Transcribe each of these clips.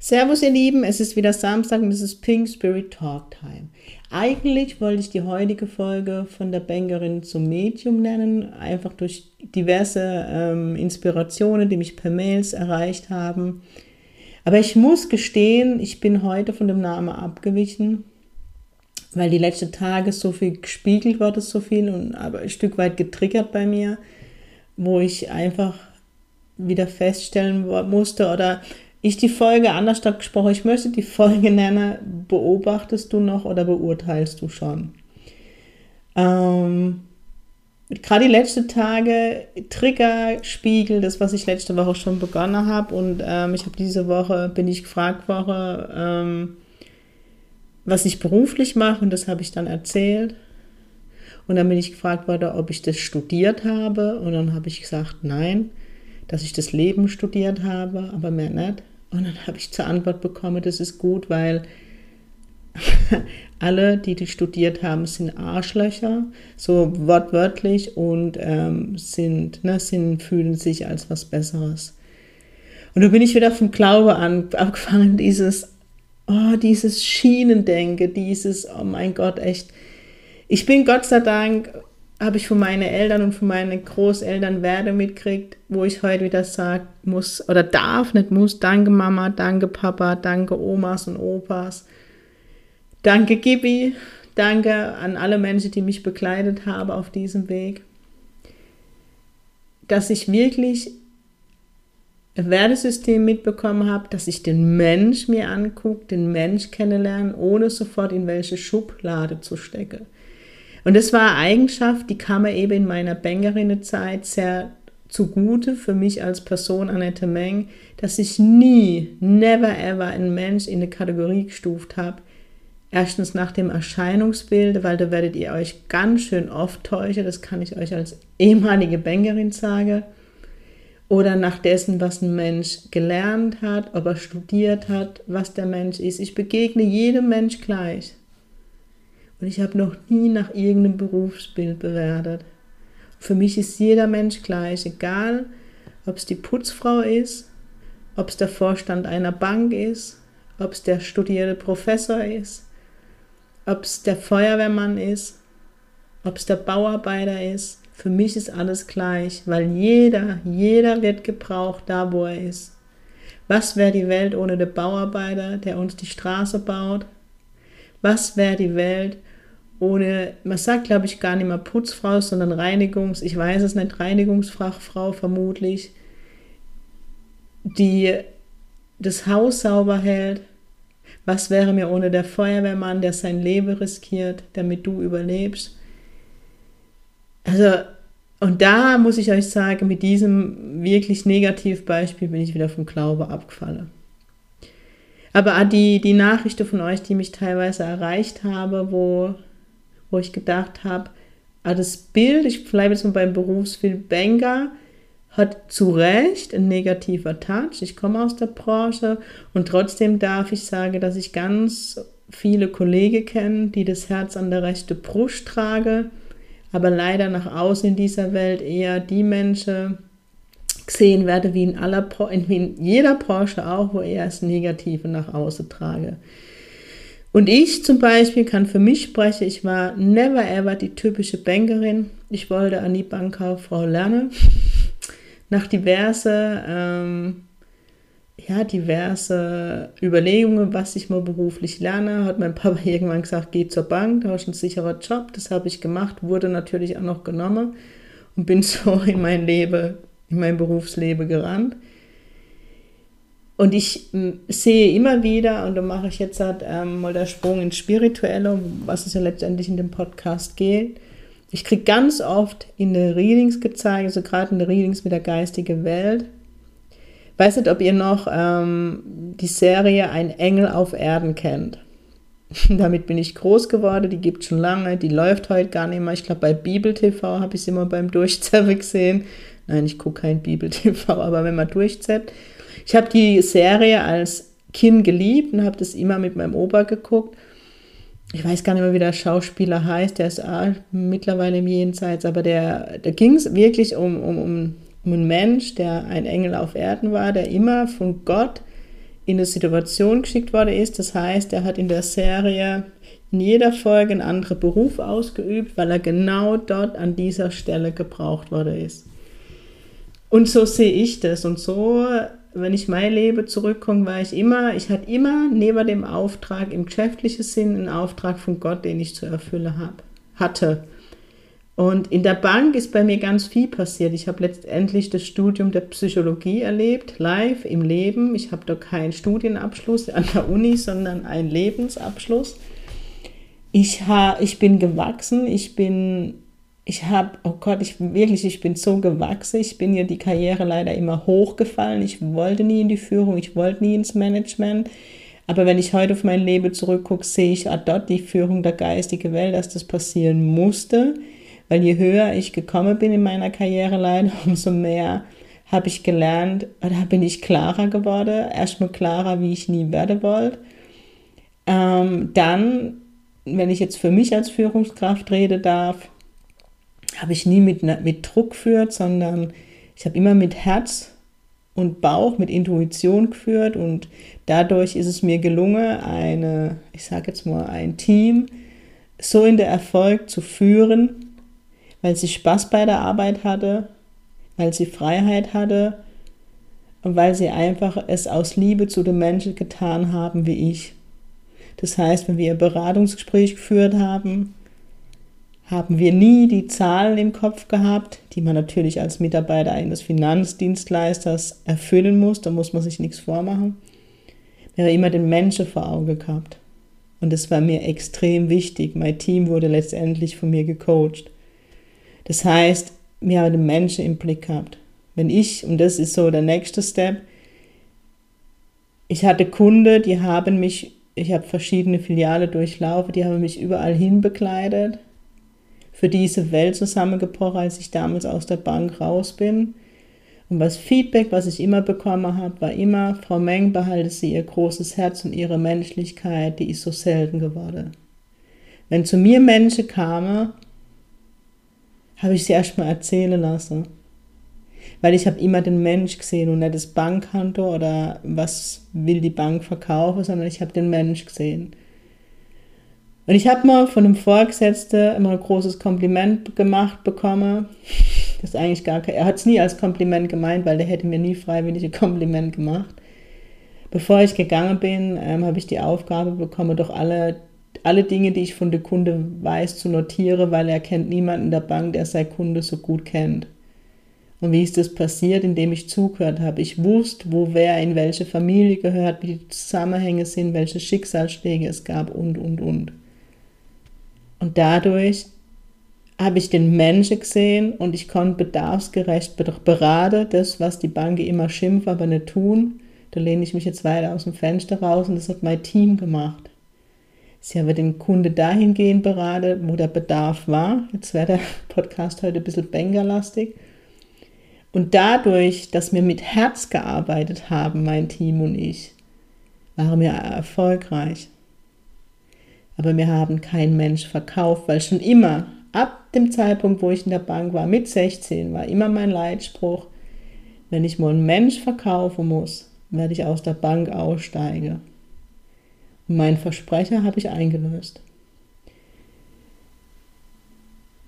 Servus ihr Lieben, es ist wieder Samstag und es ist Pink Spirit Talk Time. Eigentlich wollte ich die heutige Folge von der Bankerin zum Medium nennen, einfach durch diverse ähm, Inspirationen, die mich per Mails erreicht haben. Aber ich muss gestehen, ich bin heute von dem Namen abgewichen, weil die letzten Tage so viel gespiegelt wurde, so viel und aber ein Stück weit getriggert bei mir, wo ich einfach wieder feststellen musste oder ich die Folge anders gesprochen, ich möchte die Folge nennen, beobachtest du noch oder beurteilst du schon? Ähm, Gerade die letzten Tage, Triggerspiegel, das, was ich letzte Woche schon begonnen habe und ähm, ich habe diese Woche, bin ich gefragt worden, ähm, was ich beruflich mache und das habe ich dann erzählt. Und dann bin ich gefragt worden, ob ich das studiert habe und dann habe ich gesagt, nein dass ich das Leben studiert habe, aber mehr nicht. Und dann habe ich zur Antwort bekommen, das ist gut, weil alle, die die studiert haben, sind Arschlöcher, so wortwörtlich und ähm, sind, ne, sind, fühlen sich als was Besseres. Und da bin ich wieder vom Glaube an, abgefangen, dieses, oh, dieses Schienendenke, dieses, oh mein Gott, echt. Ich bin Gott sei Dank habe ich von meinen Eltern und von meinen Großeltern Werte mitkriegt, wo ich heute wieder sagen muss oder darf, nicht muss, danke Mama, danke Papa, danke Omas und Opas, danke Gibi, danke an alle Menschen, die mich begleitet haben auf diesem Weg, dass ich wirklich ein Wertesystem mitbekommen habe, dass ich den Mensch mir angucke, den Mensch kennenlernen, ohne sofort in welche Schublade zu stecken. Und das war eine Eigenschaft, die kam mir eben in meiner Bängerinnenzeit sehr zugute für mich als Person, Annette Meng, dass ich nie, never ever einen Mensch in eine Kategorie gestuft habe. Erstens nach dem Erscheinungsbild, weil da werdet ihr euch ganz schön oft täuschen, das kann ich euch als ehemalige Bankerin sagen. Oder nach dessen, was ein Mensch gelernt hat, ob er studiert hat, was der Mensch ist. Ich begegne jedem Mensch gleich. Und ich habe noch nie nach irgendeinem Berufsbild bewertet. Für mich ist jeder Mensch gleich, egal ob es die Putzfrau ist, ob es der Vorstand einer Bank ist, ob es der studierte Professor ist, ob es der Feuerwehrmann ist, ob es der Bauarbeiter ist. Für mich ist alles gleich, weil jeder, jeder wird gebraucht da, wo er ist. Was wäre die Welt ohne den Bauarbeiter, der uns die Straße baut? Was wäre die Welt ohne, man sagt glaube ich gar nicht mehr Putzfrau, sondern Reinigungs, ich weiß es nicht, Reinigungsfachfrau vermutlich, die das Haus sauber hält. Was wäre mir ohne der Feuerwehrmann, der sein Leben riskiert, damit du überlebst? Also, und da muss ich euch sagen, mit diesem wirklich Negativbeispiel bin ich wieder vom Glaube abgefallen. Aber die, die Nachrichten von euch, die mich teilweise erreicht habe, wo wo ich gedacht habe, ah, das Bild, ich bleibe jetzt mal beim Berufsbild Banker, hat zu Recht ein negativer Touch. Ich komme aus der Branche und trotzdem darf ich sagen, dass ich ganz viele Kollegen kenne, die das Herz an der rechten Brust tragen, aber leider nach außen in dieser Welt eher die Menschen gesehen werden, wie in, aller, wie in jeder Branche auch, wo eher das Negative nach außen trage. Und ich zum Beispiel kann für mich sprechen, ich war never ever die typische Bankerin. Ich wollte an die Bankkauffrau lernen. Nach diverse, ähm, ja, diverse Überlegungen, was ich mal beruflich lerne, hat mein Papa irgendwann gesagt, geh zur Bank, da hast du einen sicheren Job. Das habe ich gemacht, wurde natürlich auch noch genommen und bin so in mein Leben, in mein Berufsleben gerannt. Und ich sehe immer wieder, und da mache ich jetzt halt, ähm, mal der Sprung ins Spirituelle, was es ja letztendlich in dem Podcast geht. Ich kriege ganz oft in den Readings gezeigt, also gerade in den Readings mit der geistigen Welt. Weiß nicht, ob ihr noch ähm, die Serie Ein Engel auf Erden kennt. Damit bin ich groß geworden, die gibt schon lange, die läuft heute gar nicht mehr. Ich glaube, bei Bibel TV habe ich sie immer beim Durchzappen gesehen. Nein, ich gucke kein Bibel TV, aber wenn man durchzappt, ich habe die Serie als Kind geliebt und habe das immer mit meinem Opa geguckt. Ich weiß gar nicht mehr, wie der Schauspieler heißt, der ist mittlerweile im Jenseits, aber der, da ging es wirklich um, um, um, um einen Mensch, der ein Engel auf Erden war, der immer von Gott in eine Situation geschickt worden ist. Das heißt, er hat in der Serie in jeder Folge einen anderen Beruf ausgeübt, weil er genau dort an dieser Stelle gebraucht worden ist. Und so sehe ich das. Und so, wenn ich mein Leben zurückkomme, war ich immer, ich hatte immer neben dem Auftrag im geschäftlichen Sinn einen Auftrag von Gott, den ich zu erfüllen hab, hatte. Und in der Bank ist bei mir ganz viel passiert. Ich habe letztendlich das Studium der Psychologie erlebt, live im Leben. Ich habe doch keinen Studienabschluss an der Uni, sondern einen Lebensabschluss. Ich, ha, ich bin gewachsen, ich bin ich habe, oh Gott, ich wirklich, ich bin so gewachsen. Ich bin ja die Karriere leider immer hochgefallen. Ich wollte nie in die Führung, ich wollte nie ins Management. Aber wenn ich heute auf mein Leben zurückgucke, sehe ich ah, dort die Führung der geistigen Welt, dass das passieren musste. Weil je höher ich gekommen bin in meiner Karriere leider, umso mehr habe ich gelernt, oder bin ich klarer geworden. Erstmal klarer, wie ich nie werden wollte. Ähm, dann, wenn ich jetzt für mich als Führungskraft reden darf, habe ich nie mit, mit Druck geführt, sondern ich habe immer mit Herz und Bauch, mit Intuition geführt und dadurch ist es mir gelungen, eine, ich sage jetzt mal, ein Team so in der Erfolg zu führen, weil sie Spaß bei der Arbeit hatte, weil sie Freiheit hatte und weil sie einfach es aus Liebe zu den Menschen getan haben wie ich. Das heißt, wenn wir ein Beratungsgespräch geführt haben, haben wir nie die Zahlen im Kopf gehabt, die man natürlich als Mitarbeiter eines Finanzdienstleisters erfüllen muss. Da muss man sich nichts vormachen. Wir haben immer den Menschen vor Augen gehabt. Und das war mir extrem wichtig. Mein Team wurde letztendlich von mir gecoacht. Das heißt, wir haben den Menschen im Blick gehabt. Wenn ich, und das ist so der nächste Step, ich hatte Kunden, die haben mich, ich habe verschiedene Filiale durchlaufen, die haben mich überall hin begleitet für diese Welt zusammengebrochen, als ich damals aus der Bank raus bin. Und was Feedback, was ich immer bekommen habe, war immer, Frau Meng, behalte sie ihr großes Herz und ihre Menschlichkeit, die ist so selten geworden. Wenn zu mir Menschen kamen, habe ich sie erstmal erzählen lassen. Weil ich habe immer den Mensch gesehen und nicht das Bankkonto oder was will die Bank verkaufen, sondern ich habe den Mensch gesehen. Und ich habe mal von einem Vorgesetzten immer ein großes Kompliment gemacht bekommen. Das ist eigentlich gar kein, er hat es nie als Kompliment gemeint, weil der hätte mir nie freiwillig ein Kompliment gemacht. Bevor ich gegangen bin, ähm, habe ich die Aufgabe bekommen, doch alle, alle Dinge, die ich von der Kunde weiß, zu notieren, weil er kennt niemanden in der Bank, der sein Kunde so gut kennt. Und wie ist das passiert? Indem ich zugehört habe. Ich wusste, wo wer in welche Familie gehört, wie die Zusammenhänge sind, welche Schicksalsschläge es gab und, und, und. Und dadurch habe ich den Menschen gesehen und ich konnte bedarfsgerecht beraten, das, was die Banken immer schimpfen, aber nicht tun. Da lehne ich mich jetzt weiter aus dem Fenster raus und das hat mein Team gemacht. Sie haben den Kunde dahingehend beraten, wo der Bedarf war. Jetzt wäre der Podcast heute ein bisschen bangerlastig. Und dadurch, dass wir mit Herz gearbeitet haben, mein Team und ich, waren wir erfolgreich aber wir haben keinen Mensch verkauft, weil schon immer, ab dem Zeitpunkt, wo ich in der Bank war, mit 16, war immer mein Leitspruch, wenn ich mal einen Mensch verkaufen muss, werde ich aus der Bank aussteigen. Und mein Versprecher habe ich eingelöst.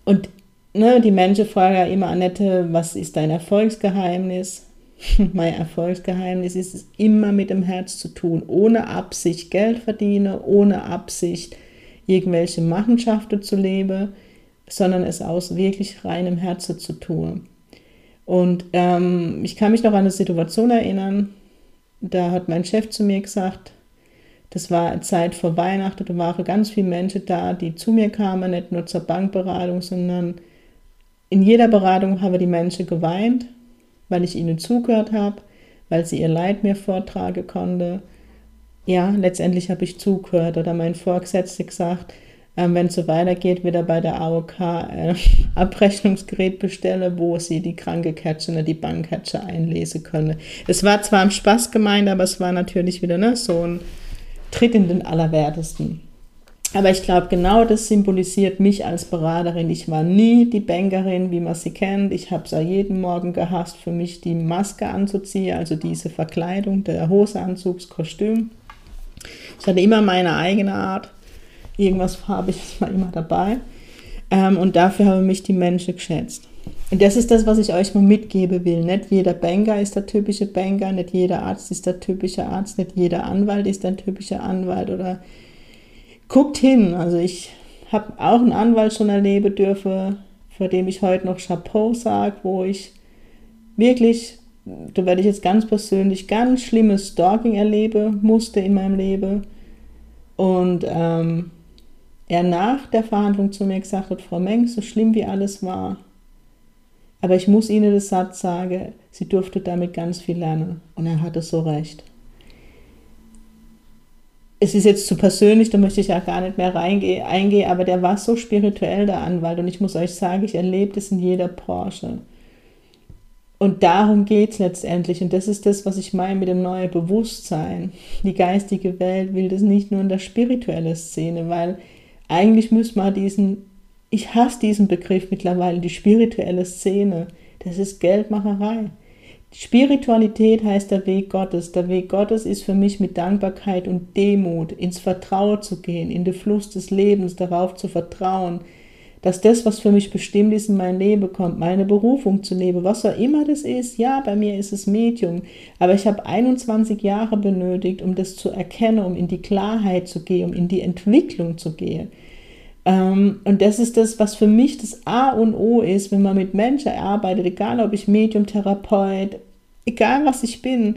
Und ne, die Menschen fragen ja immer, Annette, was ist dein Erfolgsgeheimnis? mein Erfolgsgeheimnis ist es immer mit dem Herz zu tun, ohne Absicht Geld verdiene, ohne Absicht irgendwelche Machenschaften zu leben, sondern es aus wirklich reinem Herzen zu tun. Und ähm, ich kann mich noch an eine Situation erinnern, da hat mein Chef zu mir gesagt, das war Zeit vor Weihnachten, da waren ganz viele Menschen da, die zu mir kamen, nicht nur zur Bankberatung, sondern in jeder Beratung haben die Menschen geweint weil ich ihnen zugehört habe, weil sie ihr Leid mir vortragen konnte. Ja, letztendlich habe ich zugehört oder mein Vorgesetzter gesagt, äh, wenn es so weitergeht, wieder bei der AOK äh, Abrechnungsgerät bestelle, wo sie die Krankenkatsche oder die Bankkatsche einlesen können. Es war zwar im Spaß gemeint, aber es war natürlich wieder ne, so ein Tritt in den Allerwertesten. Aber ich glaube, genau das symbolisiert mich als Beraterin. Ich war nie die Bankerin, wie man sie kennt. Ich habe es ja jeden Morgen gehasst, für mich die Maske anzuziehen, also diese Verkleidung, der Hoseanzugskostüm. Ich hatte immer meine eigene Art. Irgendwas farbiges war immer dabei. Ähm, und dafür haben mich die Menschen geschätzt. Und das ist das, was ich euch mal mitgeben will. Nicht jeder Banker ist der typische Banker, nicht jeder Arzt ist der typische Arzt, nicht jeder Anwalt ist der typische Anwalt oder guckt hin. Also ich habe auch einen Anwalt schon erleben dürfen, vor dem ich heute noch Chapeau sage, wo ich wirklich, da werde ich jetzt ganz persönlich, ganz schlimmes Stalking erleben musste in meinem Leben. Und ähm, er nach der Verhandlung zu mir gesagt hat, Frau Meng, so schlimm wie alles war, aber ich muss Ihnen das Satz sagen, sie durfte damit ganz viel lernen. Und er hatte so recht es ist jetzt zu persönlich, da möchte ich ja gar nicht mehr reingehen, eingehen, aber der war so spirituell, der Anwalt. Und ich muss euch sagen, ich erlebe das in jeder Branche. Und darum geht es letztendlich. Und das ist das, was ich meine mit dem neuen Bewusstsein. Die geistige Welt will das nicht nur in der spirituellen Szene, weil eigentlich müsste man diesen, ich hasse diesen Begriff mittlerweile, die spirituelle Szene. Das ist Geldmacherei. Spiritualität heißt der Weg Gottes. Der Weg Gottes ist für mich mit Dankbarkeit und Demut ins Vertrauen zu gehen, in den Fluss des Lebens, darauf zu vertrauen, dass das, was für mich bestimmt ist, in mein Leben kommt, meine Berufung zu leben, was auch immer das ist. Ja, bei mir ist es Medium, aber ich habe 21 Jahre benötigt, um das zu erkennen, um in die Klarheit zu gehen, um in die Entwicklung zu gehen. Ähm, und das ist das, was für mich das A und O ist, wenn man mit Menschen arbeitet, egal ob ich Medium, Therapeut, egal was ich bin.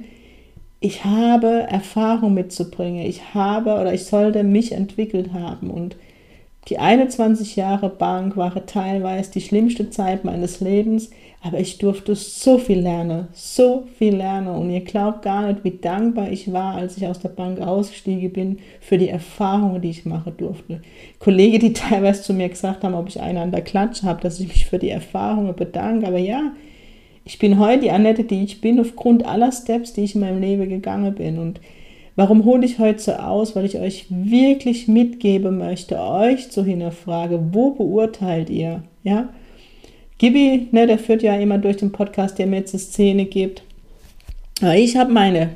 Ich habe Erfahrung mitzubringen. Ich habe oder ich sollte mich entwickelt haben. Und die 21 Jahre Bank waren teilweise die schlimmste Zeit meines Lebens, aber ich durfte so viel lernen, so viel lernen. Und ihr glaubt gar nicht, wie dankbar ich war, als ich aus der Bank ausgestiegen bin, für die Erfahrungen, die ich machen durfte. Kollegen, die teilweise zu mir gesagt haben, ob ich einen an der Klatsche habe, dass ich mich für die Erfahrungen bedanke. Aber ja, ich bin heute die Annette, die ich bin, aufgrund aller Steps, die ich in meinem Leben gegangen bin. Und Warum hole ich heute so aus? Weil ich euch wirklich mitgeben möchte, euch zu hinterfragen, wo beurteilt ihr? Ja? Gibi, ne, der führt ja immer durch den Podcast, der mir jetzt eine Szene gibt. Aber ich habe meine,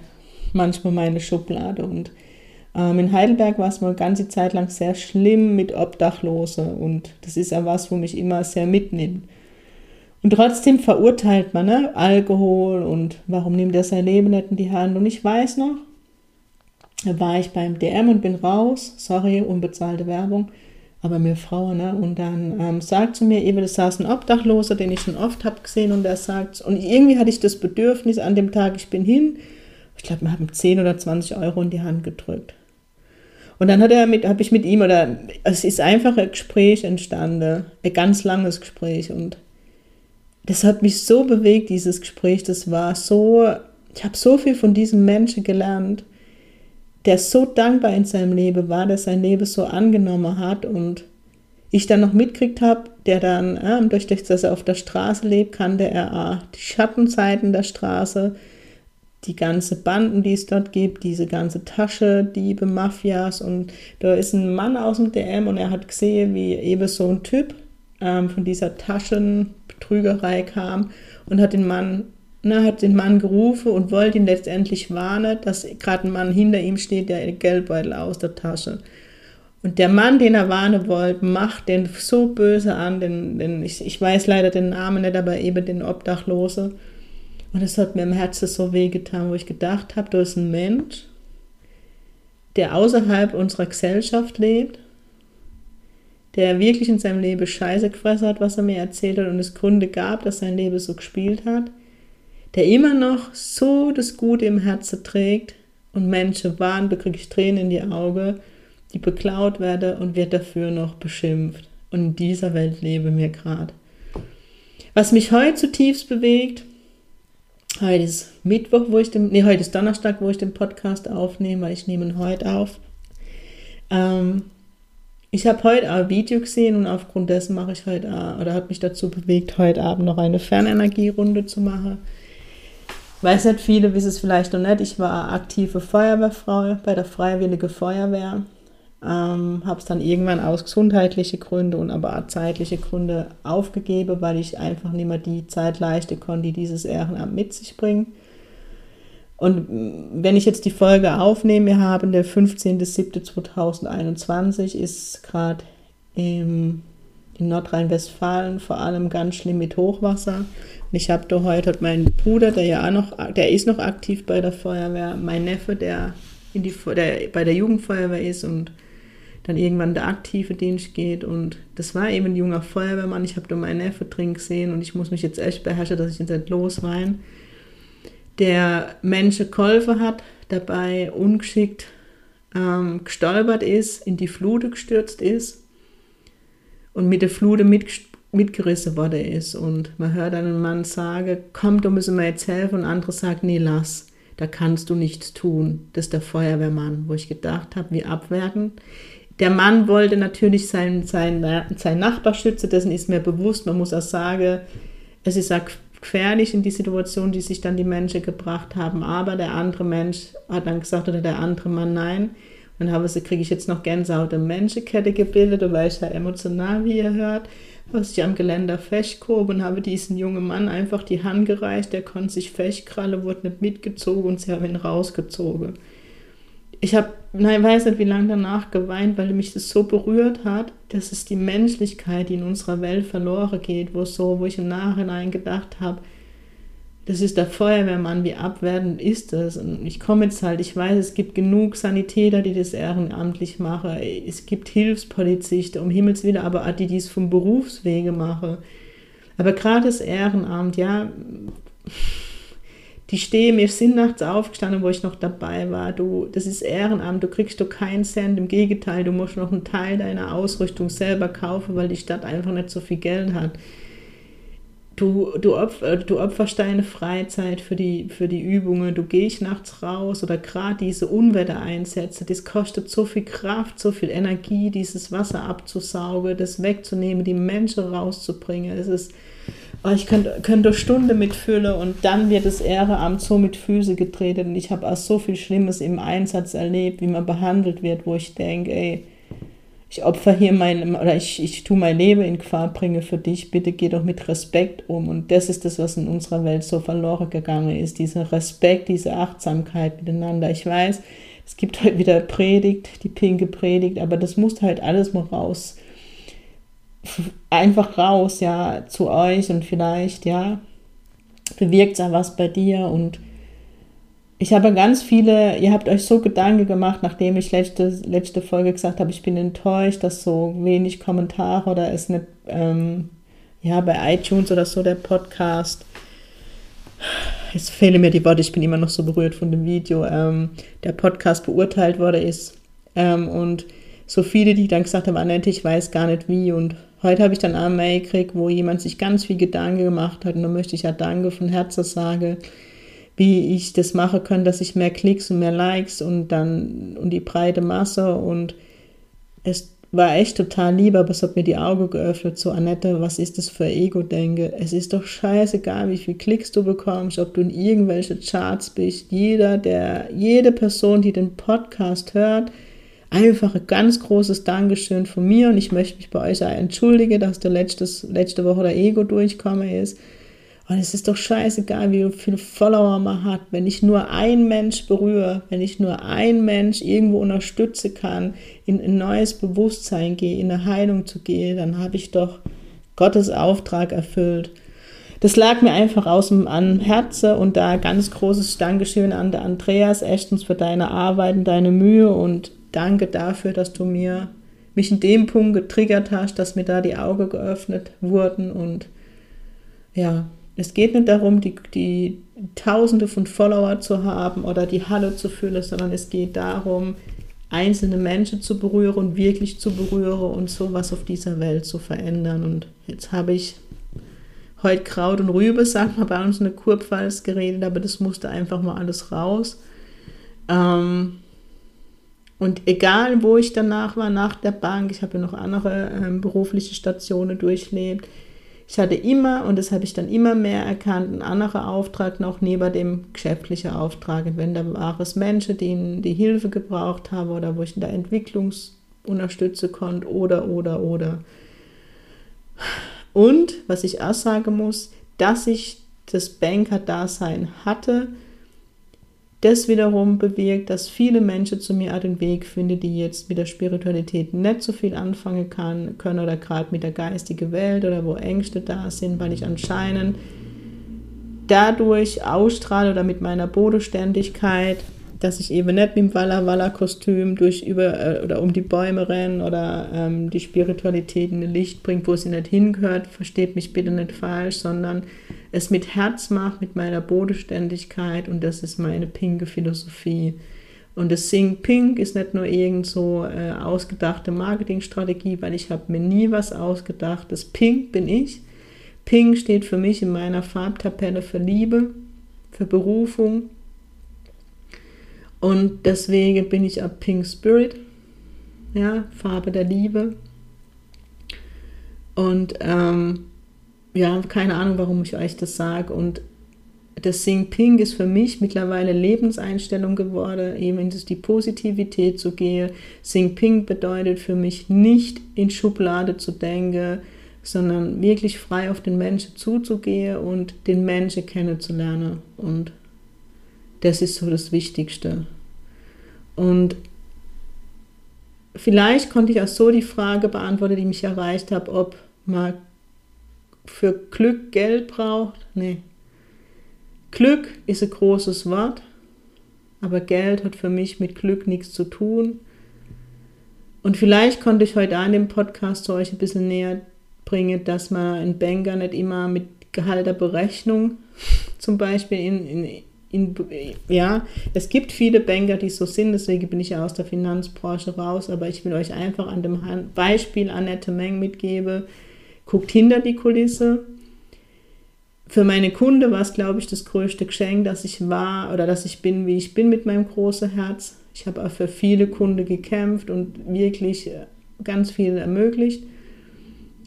manchmal meine Schublade und ähm, in Heidelberg war es mal eine ganze Zeit lang sehr schlimm mit Obdachlose und das ist ja was, wo mich immer sehr mitnimmt. Und trotzdem verurteilt man ne? Alkohol und warum nimmt er sein Leben nicht in die Hand? Und ich weiß noch, war ich beim DM und bin raus, sorry, unbezahlte Werbung, aber mir Frau, ne? Und dann ähm, sagt zu mir, eben, das saß ein Obdachloser, den ich schon oft habe gesehen, und der sagt, und irgendwie hatte ich das Bedürfnis an dem Tag, ich bin hin, ich glaube, wir haben 10 oder 20 Euro in die Hand gedrückt. Und dann habe ich mit ihm, oder es ist einfach ein Gespräch entstanden, ein ganz langes Gespräch. Und das hat mich so bewegt, dieses Gespräch. Das war so, ich habe so viel von diesem Menschen gelernt der so dankbar in seinem Leben war, der sein Leben so angenommen hat und ich dann noch mitkriegt habe, der dann, äh, durch das, dass er auf der Straße lebt, kannte er äh, die Schattenseiten der Straße, die ganze Banden, die es dort gibt, diese ganze Tasche, Diebe, Mafias und da ist ein Mann aus dem DM und er hat gesehen, wie eben so ein Typ ähm, von dieser Taschenbetrügerei kam und hat den Mann Ne, hat den Mann gerufen und wollte ihn letztendlich warnen, dass gerade ein Mann hinter ihm steht, der Geldbeutel aus der Tasche. Und der Mann, den er warnen wollte, macht den so böse an, den, den, ich, ich weiß leider den Namen nicht, aber eben den Obdachlose. Und es hat mir im Herzen so wehgetan, wo ich gedacht habe, da ist ein Mensch, der außerhalb unserer Gesellschaft lebt, der wirklich in seinem Leben Scheiße gefressen hat, was er mir erzählt hat und es Gründe gab, dass sein Leben so gespielt hat der immer noch so das Gute im Herzen trägt und Menschen warnt, bekriege ich Tränen in die Augen, die beklaut werde und wird dafür noch beschimpft. Und in dieser Welt lebe mir gerade. Was mich heute zutiefst bewegt, heute ist Mittwoch, wo ich den, nee, heute ist Donnerstag, wo ich den Podcast aufnehme, weil ich nehme ihn heute auf. Ähm, ich habe heute ein Video gesehen und aufgrund dessen mache ich heute, oder hat mich dazu bewegt, heute Abend noch eine Fernenergierunde zu machen weiß nicht, viele wissen es vielleicht noch nicht, ich war aktive Feuerwehrfrau bei der Freiwillige Feuerwehr. Ähm, habe es dann irgendwann aus gesundheitlichen Gründen und aber auch zeitliche Gründe aufgegeben, weil ich einfach nicht mehr die Zeit leisten konnte, die dieses Ehrenamt mit sich bringt. Und wenn ich jetzt die Folge aufnehme, wir haben der 15.07.2021 ist gerade in Nordrhein-Westfalen vor allem ganz schlimm mit Hochwasser. Ich habe da heute hat mein Bruder, der ja auch noch, der ist noch aktiv bei der Feuerwehr, mein Neffe, der, in die, der bei der Jugendfeuerwehr ist und dann irgendwann der aktive Dienst geht. Und das war eben ein junger Feuerwehrmann. Ich habe da meinen Neffe drin gesehen und ich muss mich jetzt echt beherrschen, dass ich ihn nicht losweine der Menschen geholfen hat, dabei ungeschickt ähm, gestolpert ist, in die Flute gestürzt ist und mit der Flute mit, mitgerissen worden ist. Und man hört einen Mann sagen, komm, du müssen mir jetzt helfen. Und andere sagen, nee, lass, da kannst du nichts tun. Das ist der Feuerwehrmann, wo ich gedacht habe, wie abwertend. Der Mann wollte natürlich seinen, seinen, seinen Nachbar schützen, dessen ist mir bewusst. Man muss auch sagen, es ist auch gefährlich in die Situation, die sich dann die Menschen gebracht haben. Aber der andere Mensch hat dann gesagt, oder der andere Mann, nein. Und dann habe sie, kriege ich jetzt noch Gänsehaut eine Menschenkette gebildet, war ich ja emotional, wie ihr hört, was ich am Geländer festgehoben und habe diesen jungen Mann einfach die Hand gereicht, der konnte sich festkrallen, wurde nicht mitgezogen und sie haben ihn rausgezogen. Ich habe, nein, weiß nicht, wie lange danach geweint, weil mich das so berührt hat, dass es die Menschlichkeit, die in unserer Welt verloren geht, wo so, wo ich im Nachhinein gedacht habe, das ist der Feuerwehrmann, wie abwertend ist das? Und ich komme jetzt halt, ich weiß, es gibt genug Sanitäter, die das ehrenamtlich machen. Es gibt Hilfspolizisten, um Himmels Willen, aber auch die, die es vom Berufswege machen. Aber gerade das Ehrenamt, ja, die stehen, wir sind nachts aufgestanden, wo ich noch dabei war. Du, das ist Ehrenamt, du kriegst du keinen Cent. Im Gegenteil, du musst noch einen Teil deiner Ausrüstung selber kaufen, weil die Stadt einfach nicht so viel Geld hat. Du, du, opfer, du opferst deine Freizeit für die, für die Übungen, du gehst nachts raus oder gerade diese Unwettereinsätze, das kostet so viel Kraft, so viel Energie, dieses Wasser abzusaugen, das wegzunehmen, die Menschen rauszubringen. Es ist, Oh, ich könnte, könnte Stunde mitfüllen und dann wird das Ehrenamt so mit Füße getreten. Und ich habe auch so viel Schlimmes im Einsatz erlebt, wie man behandelt wird, wo ich denke, ey, ich opfer hier mein, oder ich, ich tue mein Leben in Gefahr bringe für dich, bitte geh doch mit Respekt um. Und das ist das, was in unserer Welt so verloren gegangen ist, dieser Respekt, diese Achtsamkeit miteinander. Ich weiß, es gibt halt wieder Predigt, die pinke Predigt, aber das muss halt alles mal raus einfach raus, ja, zu euch und vielleicht, ja, bewirkt es was bei dir und ich habe ganz viele, ihr habt euch so Gedanken gemacht, nachdem ich letzte, letzte Folge gesagt habe, ich bin enttäuscht, dass so wenig Kommentare oder es nicht, ähm, ja, bei iTunes oder so der Podcast, jetzt fehlen mir die Worte, ich bin immer noch so berührt von dem Video, ähm, der Podcast beurteilt worden ist. Ähm, und so viele, die dann gesagt haben, Annette, ich weiß gar nicht wie und Heute habe ich dann eine Mail gekriegt, wo jemand sich ganz viel Gedanken gemacht hat und da möchte ich ja Danke von Herzen sagen, wie ich das machen kann, dass ich mehr Klicks und mehr Likes und dann und die breite Masse und es war echt total lieb, aber es hat mir die Augen geöffnet, so Annette, was ist das für Ego-Denke? Es ist doch scheißegal, wie viel Klicks du bekommst, ob du in irgendwelche Charts bist. Jeder, der, jede Person, die den Podcast hört, einfach ein ganz großes Dankeschön von mir und ich möchte mich bei euch entschuldigen, dass der letztes, letzte Woche der Ego durchgekommen ist. Und es ist doch scheißegal, wie viele Follower man hat. Wenn ich nur ein Mensch berühre, wenn ich nur ein Mensch irgendwo unterstützen kann, in ein neues Bewusstsein gehe, in eine Heilung zu gehen, dann habe ich doch Gottes Auftrag erfüllt. Das lag mir einfach aus dem Herzen und da ganz großes Dankeschön an der Andreas Echtens für deine Arbeit und deine Mühe und danke dafür, dass du mir mich in dem Punkt getriggert hast, dass mir da die Augen geöffnet wurden. Und ja, es geht nicht darum, die, die Tausende von Follower zu haben oder die Halle zu füllen, sondern es geht darum, einzelne Menschen zu berühren und wirklich zu berühren und sowas auf dieser Welt zu verändern. Und jetzt habe ich heute Kraut und Rübe, sagt man bei uns eine Kurpfalz geredet, aber das musste einfach mal alles raus. Ähm, und egal, wo ich danach war, nach der Bank, ich habe ja noch andere ähm, berufliche Stationen durchlebt, ich hatte immer, und das habe ich dann immer mehr erkannt, einen anderen Auftrag noch neben dem geschäftlichen Auftrag. Und wenn da war es Menschen, die die Hilfe gebraucht haben oder wo ich in der Entwicklungs unterstützen konnte oder, oder, oder. Und was ich auch sagen muss, dass ich das Banker-Dasein hatte, das wiederum bewirkt, dass viele Menschen zu mir den Weg finden, die jetzt mit der Spiritualität nicht so viel anfangen kann, können oder gerade mit der geistigen Welt oder wo Ängste da sind, weil ich anscheinend dadurch ausstrahle oder mit meiner Bodenständigkeit dass ich eben nicht mit dem Walla Walla Kostüm durch über äh, oder um die Bäume renne oder ähm, die Spiritualität in ein Licht bringt, wo sie nicht hingehört, versteht mich bitte nicht falsch, sondern es mit Herz macht, mit meiner Bodenständigkeit und das ist meine pinke Philosophie. Und das Sing Pink ist nicht nur irgend so äh, ausgedachte Marketingstrategie, weil ich habe mir nie was ausgedacht. Das Pink bin ich. Pink steht für mich in meiner Farbtabelle für Liebe, für Berufung, und deswegen bin ich ab Pink Spirit, ja, Farbe der Liebe. Und ähm, ja, keine Ahnung, warum ich euch das sage. Und das Sing Pink ist für mich mittlerweile Lebenseinstellung geworden, eben in die Positivität zu gehen. Sing Pink bedeutet für mich nicht in Schublade zu denken, sondern wirklich frei auf den Menschen zuzugehen und den Menschen kennenzulernen. Und das ist so das Wichtigste. Und vielleicht konnte ich auch so die Frage beantworten, die mich erreicht hat, ob man für Glück Geld braucht. Nee. Glück ist ein großes Wort, aber Geld hat für mich mit Glück nichts zu tun. Und vielleicht konnte ich heute an dem Podcast so euch ein bisschen näher bringen, dass man einen Banker nicht immer mit Gehalterberechnung zum Beispiel in, in, in, ja, es gibt viele Banker, die so sind, deswegen bin ich ja aus der Finanzbranche raus, aber ich will euch einfach an dem Beispiel Annette Meng mitgeben. Guckt hinter die Kulisse. Für meine Kunde war es, glaube ich, das größte Geschenk, dass ich war oder dass ich bin, wie ich bin mit meinem großen Herz. Ich habe auch für viele Kunden gekämpft und wirklich äh, ganz viel ermöglicht.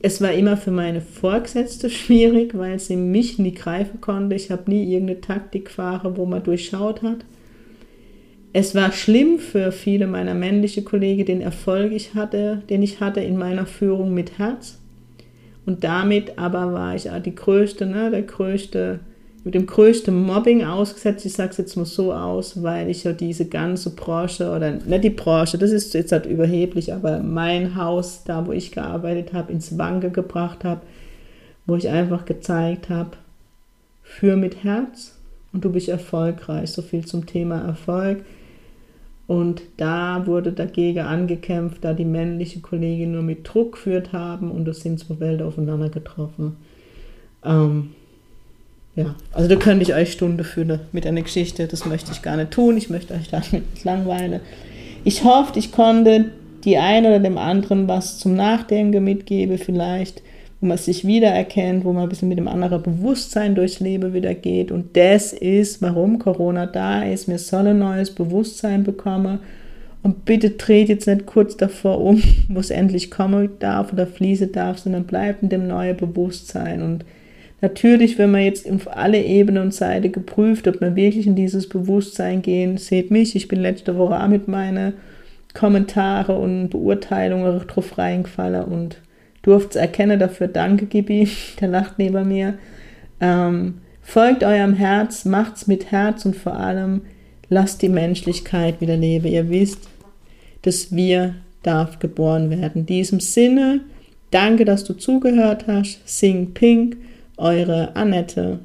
Es war immer für meine Vorgesetzte schwierig, weil sie mich nie greifen konnte. Ich habe nie irgendeine Taktik gefahren, wo man durchschaut hat. Es war schlimm für viele meiner männlichen Kollegen, den Erfolg ich hatte, den ich hatte in meiner Führung mit Herz. Und damit aber war ich die größte, ne, der größte mit dem größten Mobbing ausgesetzt. Ich sage es jetzt mal so aus, weil ich ja diese ganze Branche oder nicht die Branche, das ist jetzt halt überheblich, aber mein Haus, da wo ich gearbeitet habe, ins Wanke gebracht habe, wo ich einfach gezeigt habe, für mit Herz und du bist erfolgreich. So viel zum Thema Erfolg. Und da wurde dagegen angekämpft, da die männliche Kollegin nur mit Druck geführt haben und es sind zwei Welten aufeinander getroffen. Ähm, ja, also da könnte ich euch Stunde füllen mit einer Geschichte. Das möchte ich gar nicht tun. Ich möchte euch damit nicht langweilen. Ich hoffe, ich konnte die eine oder dem anderen was zum Nachdenken mitgeben, vielleicht, wo man sich wiedererkennt, wo man ein bisschen mit dem anderen Bewusstsein durchs Leben wieder geht. Und das ist, warum Corona da ist. Wir sollen ein neues Bewusstsein bekommen. Und bitte dreht jetzt nicht kurz davor um, wo es endlich kommen darf oder fließen darf, sondern bleibt in dem neuen Bewusstsein. Und Natürlich, wenn man jetzt auf alle Ebenen und Seiten geprüft, ob wir wirklich in dieses Bewusstsein gehen, seht mich, ich bin letzte Woche auch mit meinen Kommentare und Beurteilungen drauf reingefallen und durfte es erkennen, dafür danke Gibi, der lacht neben mir. Ähm, folgt eurem Herz, macht's mit Herz und vor allem lasst die Menschlichkeit wieder leben. Ihr wisst, dass wir darf geboren werden. In diesem Sinne, danke, dass du zugehört hast. Sing Pink eure Annette.